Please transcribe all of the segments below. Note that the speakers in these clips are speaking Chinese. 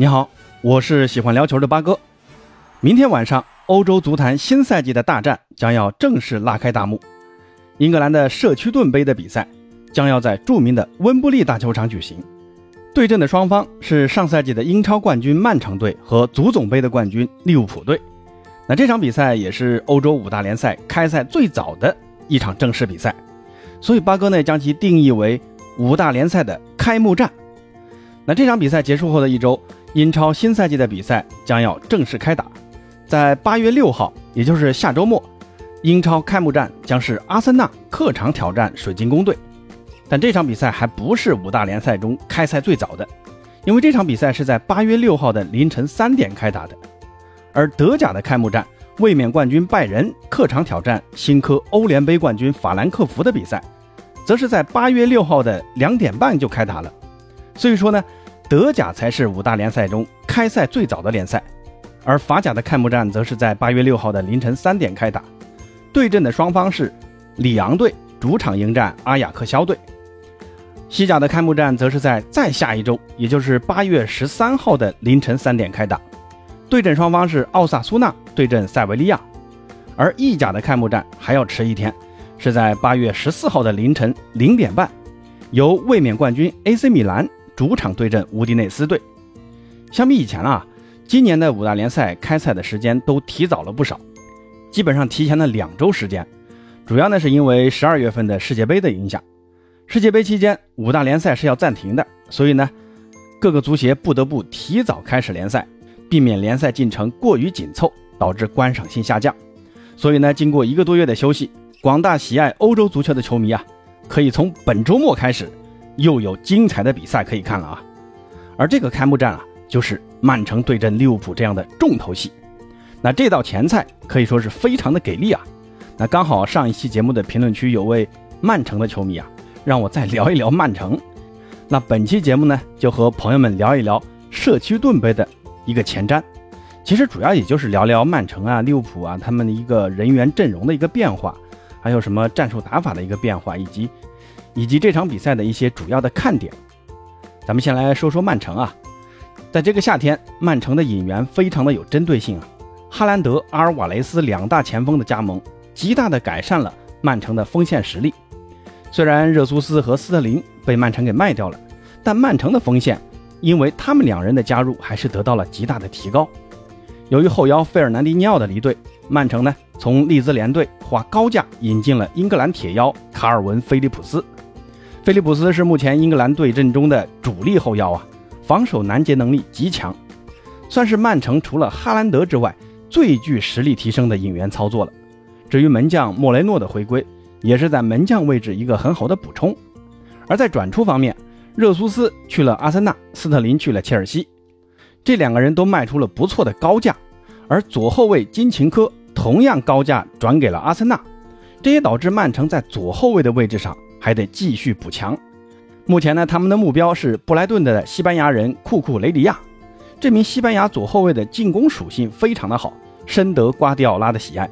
你好，我是喜欢聊球的八哥。明天晚上，欧洲足坛新赛季的大战将要正式拉开大幕。英格兰的社区盾杯的比赛将要在著名的温布利大球场举行，对阵的双方是上赛季的英超冠军曼城队和足总杯的冠军利物浦队。那这场比赛也是欧洲五大联赛开赛最早的一场正式比赛，所以八哥呢将其定义为五大联赛的开幕战。那这场比赛结束后的一周。英超新赛季的比赛将要正式开打，在八月六号，也就是下周末，英超开幕战将是阿森纳客场挑战水晶宫队。但这场比赛还不是五大联赛中开赛最早的，因为这场比赛是在八月六号的凌晨三点开打的。而德甲的开幕战，卫冕冠军拜仁客场挑战新科欧联杯冠军法兰克福的比赛，则是在八月六号的两点半就开打了。所以说呢。德甲才是五大联赛中开赛最早的联赛，而法甲的开幕战则是在八月六号的凌晨三点开打。对阵的双方是里昂队主场迎战阿雅克肖队。西甲的开幕战则是在再下一周，也就是八月十三号的凌晨三点开打。对阵双方是奥萨苏纳对阵塞维利亚。而意甲的开幕战还要迟一天，是在八月十四号的凌晨零点半，由卫冕冠军 AC 米兰。主场对阵乌迪内斯队。相比以前啊，今年的五大联赛开赛的时间都提早了不少，基本上提前了两周时间。主要呢是因为十二月份的世界杯的影响。世界杯期间，五大联赛是要暂停的，所以呢，各个足协不得不提早开始联赛，避免联赛进程过于紧凑，导致观赏性下降。所以呢，经过一个多月的休息，广大喜爱欧洲足球的球迷啊，可以从本周末开始。又有精彩的比赛可以看了啊！而这个开幕战啊，就是曼城对阵利物浦这样的重头戏。那这道前菜可以说是非常的给力啊！那刚好上一期节目的评论区有位曼城的球迷啊，让我再聊一聊曼城。那本期节目呢，就和朋友们聊一聊社区盾杯的一个前瞻。其实主要也就是聊聊曼城啊、利物浦啊他们的一个人员阵容的一个变化，还有什么战术打法的一个变化，以及。以及这场比赛的一些主要的看点，咱们先来说说曼城啊。在这个夏天，曼城的引援非常的有针对性啊。哈兰德、阿尔瓦雷斯两大前锋的加盟，极大的改善了曼城的锋线实力。虽然热苏斯和斯特林被曼城给卖掉了，但曼城的锋线因为他们两人的加入，还是得到了极大的提高。由于后腰费尔南迪尼奥的离队，曼城呢从利兹联队花高价引进了英格兰铁腰卡尔文·菲利普斯。菲利普斯是目前英格兰队阵中的主力后腰啊，防守拦截能力极强，算是曼城除了哈兰德之外最具实力提升的引援操作了。至于门将莫雷诺的回归，也是在门将位置一个很好的补充。而在转出方面，热苏斯去了阿森纳，斯特林去了切尔西，这两个人都卖出了不错的高价。而左后卫金琴科同样高价转给了阿森纳，这也导致曼城在左后卫的位置上。还得继续补强。目前呢，他们的目标是布莱顿的西班牙人库库雷迪亚。这名西班牙左后卫的进攻属性非常的好，深得瓜迪奥拉的喜爱。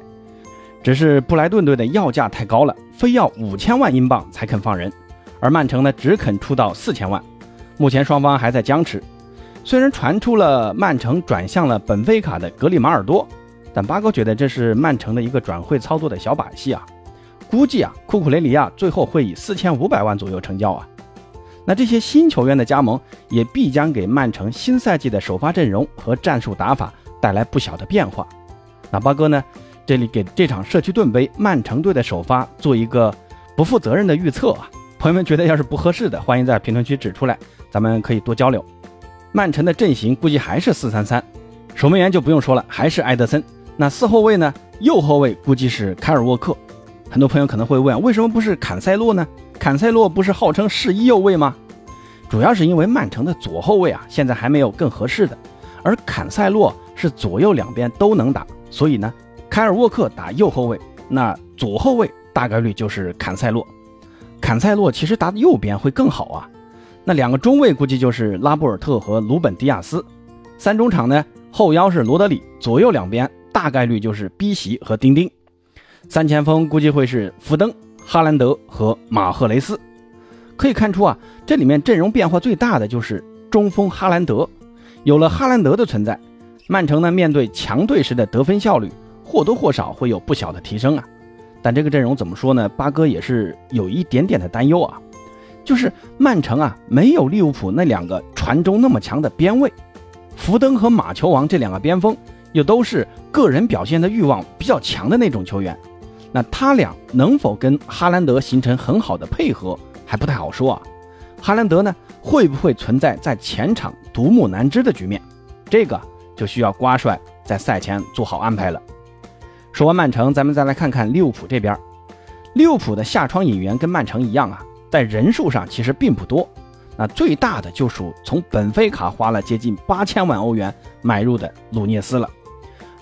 只是布莱顿队的要价太高了，非要五千万英镑才肯放人，而曼城呢只肯出到四千万。目前双方还在僵持。虽然传出了曼城转向了本菲卡的格里马尔多，但八哥觉得这是曼城的一个转会操作的小把戏啊。估计啊，库库雷里亚最后会以四千五百万左右成交啊。那这些新球员的加盟，也必将给曼城新赛季的首发阵容和战术打法带来不小的变化。那八哥呢，这里给这场社区盾杯曼城队的首发做一个不负责任的预测啊。朋友们觉得要是不合适的，欢迎在评论区指出来，咱们可以多交流。曼城的阵型估计还是四三三，守门员就不用说了，还是埃德森。那四后卫呢？右后卫估计是凯尔沃克。很多朋友可能会问，为什么不是坎塞洛呢？坎塞洛不是号称世一右卫吗？主要是因为曼城的左后卫啊，现在还没有更合适的，而坎塞洛是左右两边都能打，所以呢，凯尔沃克打右后卫，那左后卫大概率就是坎塞洛。坎塞洛其实打右边会更好啊。那两个中卫估计就是拉波尔特和鲁本迪亚斯，三中场呢，后腰是罗德里，左右两边大概率就是逼席和丁丁。三前锋估计会是福登、哈兰德和马赫雷斯。可以看出啊，这里面阵容变化最大的就是中锋哈兰德。有了哈兰德的存在，曼城呢面对强队时的得分效率或多或少会有不小的提升啊。但这个阵容怎么说呢？八哥也是有一点点的担忧啊，就是曼城啊没有利物浦那两个传中那么强的边卫，福登和马球王这两个边锋又都是个人表现的欲望比较强的那种球员，那他俩能否跟哈兰德形成很好的配合还不太好说啊。哈兰德呢会不会存在在前场独木难支的局面？这个就需要瓜帅在赛前做好安排了。说完曼城，咱们再来看看利物浦这边。利物浦的下窗引援跟曼城一样啊，在人数上其实并不多。那最大的就属从本菲卡花了接近八千万欧元买入的鲁涅斯了。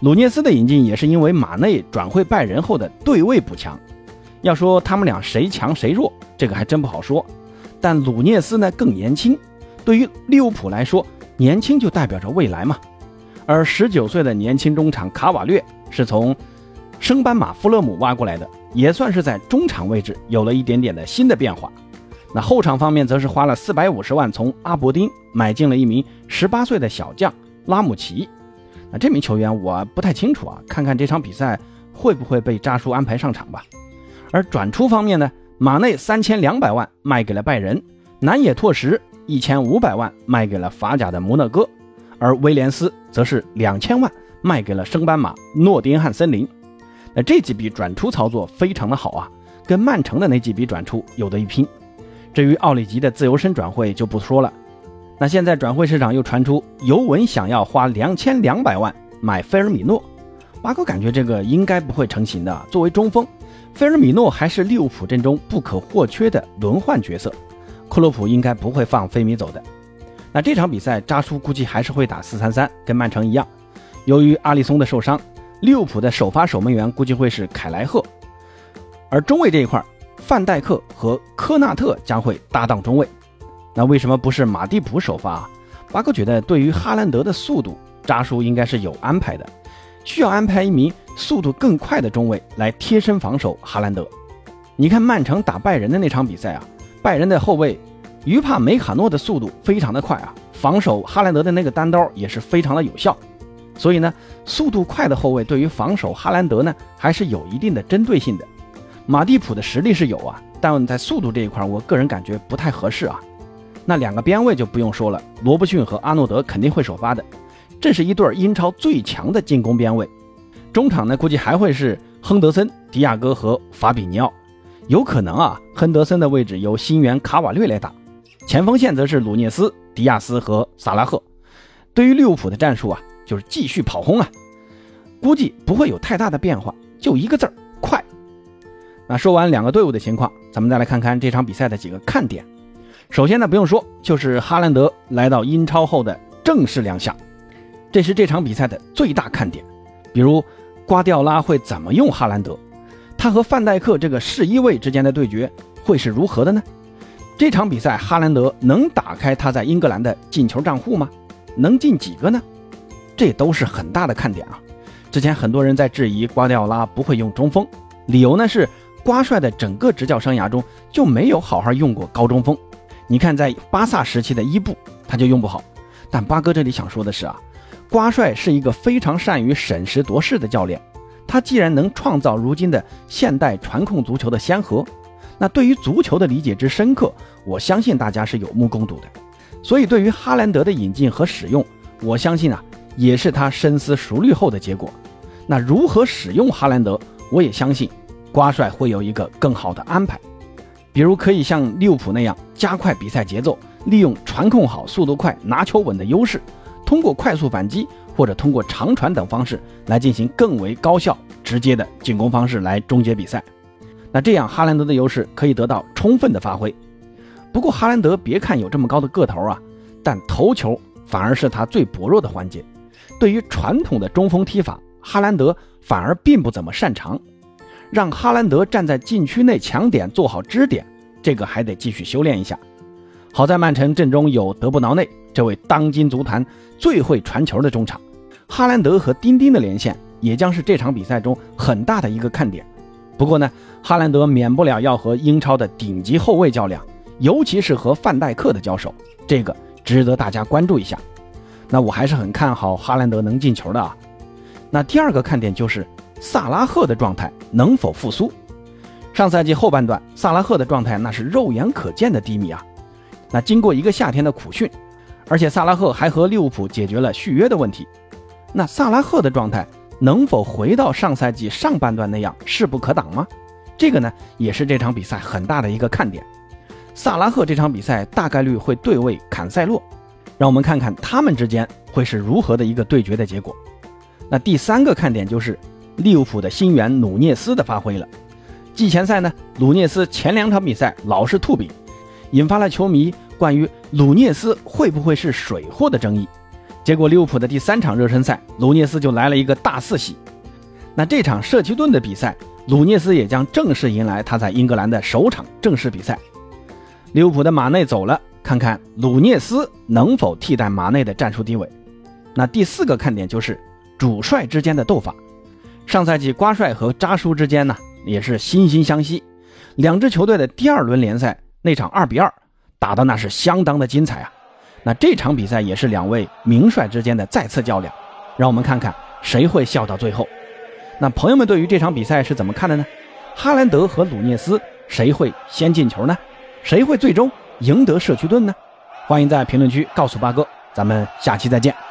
鲁涅斯的引进也是因为马内转会拜仁后的对位补强。要说他们俩谁强谁弱，这个还真不好说。但鲁涅斯呢更年轻，对于利物浦来说，年轻就代表着未来嘛。而十九岁的年轻中场卡瓦略是从。升班马富勒姆挖过来的，也算是在中场位置有了一点点的新的变化。那后场方面，则是花了四百五十万从阿伯丁买进了一名十八岁的小将拉姆齐。这名球员我不太清楚啊，看看这场比赛会不会被扎叔安排上场吧。而转出方面呢，马内三千两百万卖给了拜仁，南野拓实一千五百万卖给了法甲的摩纳哥，而威廉斯则是两千万卖给了升班马诺丁汉森林。那这几笔转出操作非常的好啊，跟曼城的那几笔转出有的一拼。至于奥里吉的自由身转会就不说了。那现在转会市场又传出尤文想要花两千两百万买菲尔米诺，巴哥感觉这个应该不会成型的。作为中锋，菲尔米诺还是利物浦阵中不可或缺的轮换角色，克洛普应该不会放菲米走的。那这场比赛扎叔估计还是会打四三三，跟曼城一样。由于阿里松的受伤。利物浦的首发守门员估计会是凯莱赫，而中卫这一块，范戴克和科纳特将会搭档中卫。那为什么不是马蒂普首发？啊巴哥觉得，对于哈兰德的速度，扎叔应该是有安排的，需要安排一名速度更快的中卫来贴身防守哈兰德。你看曼城打拜仁的那场比赛啊，拜仁的后卫于帕梅卡诺的速度非常的快啊，防守哈兰德的那个单刀也是非常的有效。所以呢，速度快的后卫对于防守哈兰德呢，还是有一定的针对性的。马蒂普的实力是有啊，但在速度这一块，我个人感觉不太合适啊。那两个边卫就不用说了，罗伯逊和阿诺德肯定会首发的，这是一对英超最强的进攻边卫。中场呢，估计还会是亨德森、迪亚哥和法比尼奥，有可能啊，亨德森的位置由新援卡瓦略来打，前锋线则是鲁涅斯、迪亚斯和萨拉赫。对于利物浦的战术啊。就是继续跑轰啊，估计不会有太大的变化，就一个字儿快。那说完两个队伍的情况，咱们再来看看这场比赛的几个看点。首先呢，不用说，就是哈兰德来到英超后的正式亮相，这是这场比赛的最大看点。比如瓜迪奥拉会怎么用哈兰德？他和范戴克这个试一位之间的对决会是如何的呢？这场比赛哈兰德能打开他在英格兰的进球账户吗？能进几个呢？这都是很大的看点啊！之前很多人在质疑瓜迪奥拉不会用中锋，理由呢是瓜帅的整个执教生涯中就没有好好用过高中锋。你看，在巴萨时期的伊布他就用不好。但八哥这里想说的是啊，瓜帅是一个非常善于审时度势的教练。他既然能创造如今的现代传控足球的先河，那对于足球的理解之深刻，我相信大家是有目共睹的。所以，对于哈兰德的引进和使用，我相信啊。也是他深思熟虑后的结果。那如何使用哈兰德，我也相信瓜帅会有一个更好的安排。比如可以像利物浦那样加快比赛节奏，利用传控好、速度快、拿球稳的优势，通过快速反击或者通过长传等方式来进行更为高效、直接的进攻方式来终结比赛。那这样哈兰德的优势可以得到充分的发挥。不过哈兰德别看有这么高的个头啊，但头球反而是他最薄弱的环节。对于传统的中锋踢法，哈兰德反而并不怎么擅长。让哈兰德站在禁区内抢点，做好支点，这个还得继续修炼一下。好在曼城阵中有德布劳内这位当今足坛最会传球的中场，哈兰德和丁丁的连线也将是这场比赛中很大的一个看点。不过呢，哈兰德免不了要和英超的顶级后卫较量，尤其是和范戴克的交手，这个值得大家关注一下。那我还是很看好哈兰德能进球的啊。那第二个看点就是萨拉赫的状态能否复苏。上赛季后半段，萨拉赫的状态那是肉眼可见的低迷啊。那经过一个夏天的苦训，而且萨拉赫还和利物浦解决了续约的问题。那萨拉赫的状态能否回到上赛季上半段那样势不可挡吗？这个呢，也是这场比赛很大的一个看点。萨拉赫这场比赛大概率会对位坎塞洛，让我们看看他们之间会是如何的一个对决的结果。那第三个看点就是利物浦的新援努涅斯的发挥了。季前赛呢，努涅斯前两场比赛老是吐饼，引发了球迷关于努涅斯会不会是水货的争议。结果利物浦的第三场热身赛，努涅斯就来了一个大四喜。那这场社区盾的比赛，努涅斯也将正式迎来他在英格兰的首场正式比赛。利物浦的马内走了，看看鲁涅斯能否替代马内的战术地位。那第四个看点就是主帅之间的斗法。上赛季瓜帅和扎叔之间呢也是惺惺相惜，两支球队的第二轮联赛那场二比二打的那是相当的精彩啊。那这场比赛也是两位名帅之间的再次较量，让我们看看谁会笑到最后。那朋友们对于这场比赛是怎么看的呢？哈兰德和鲁涅斯谁会先进球呢？谁会最终赢得社区盾呢？欢迎在评论区告诉八哥，咱们下期再见。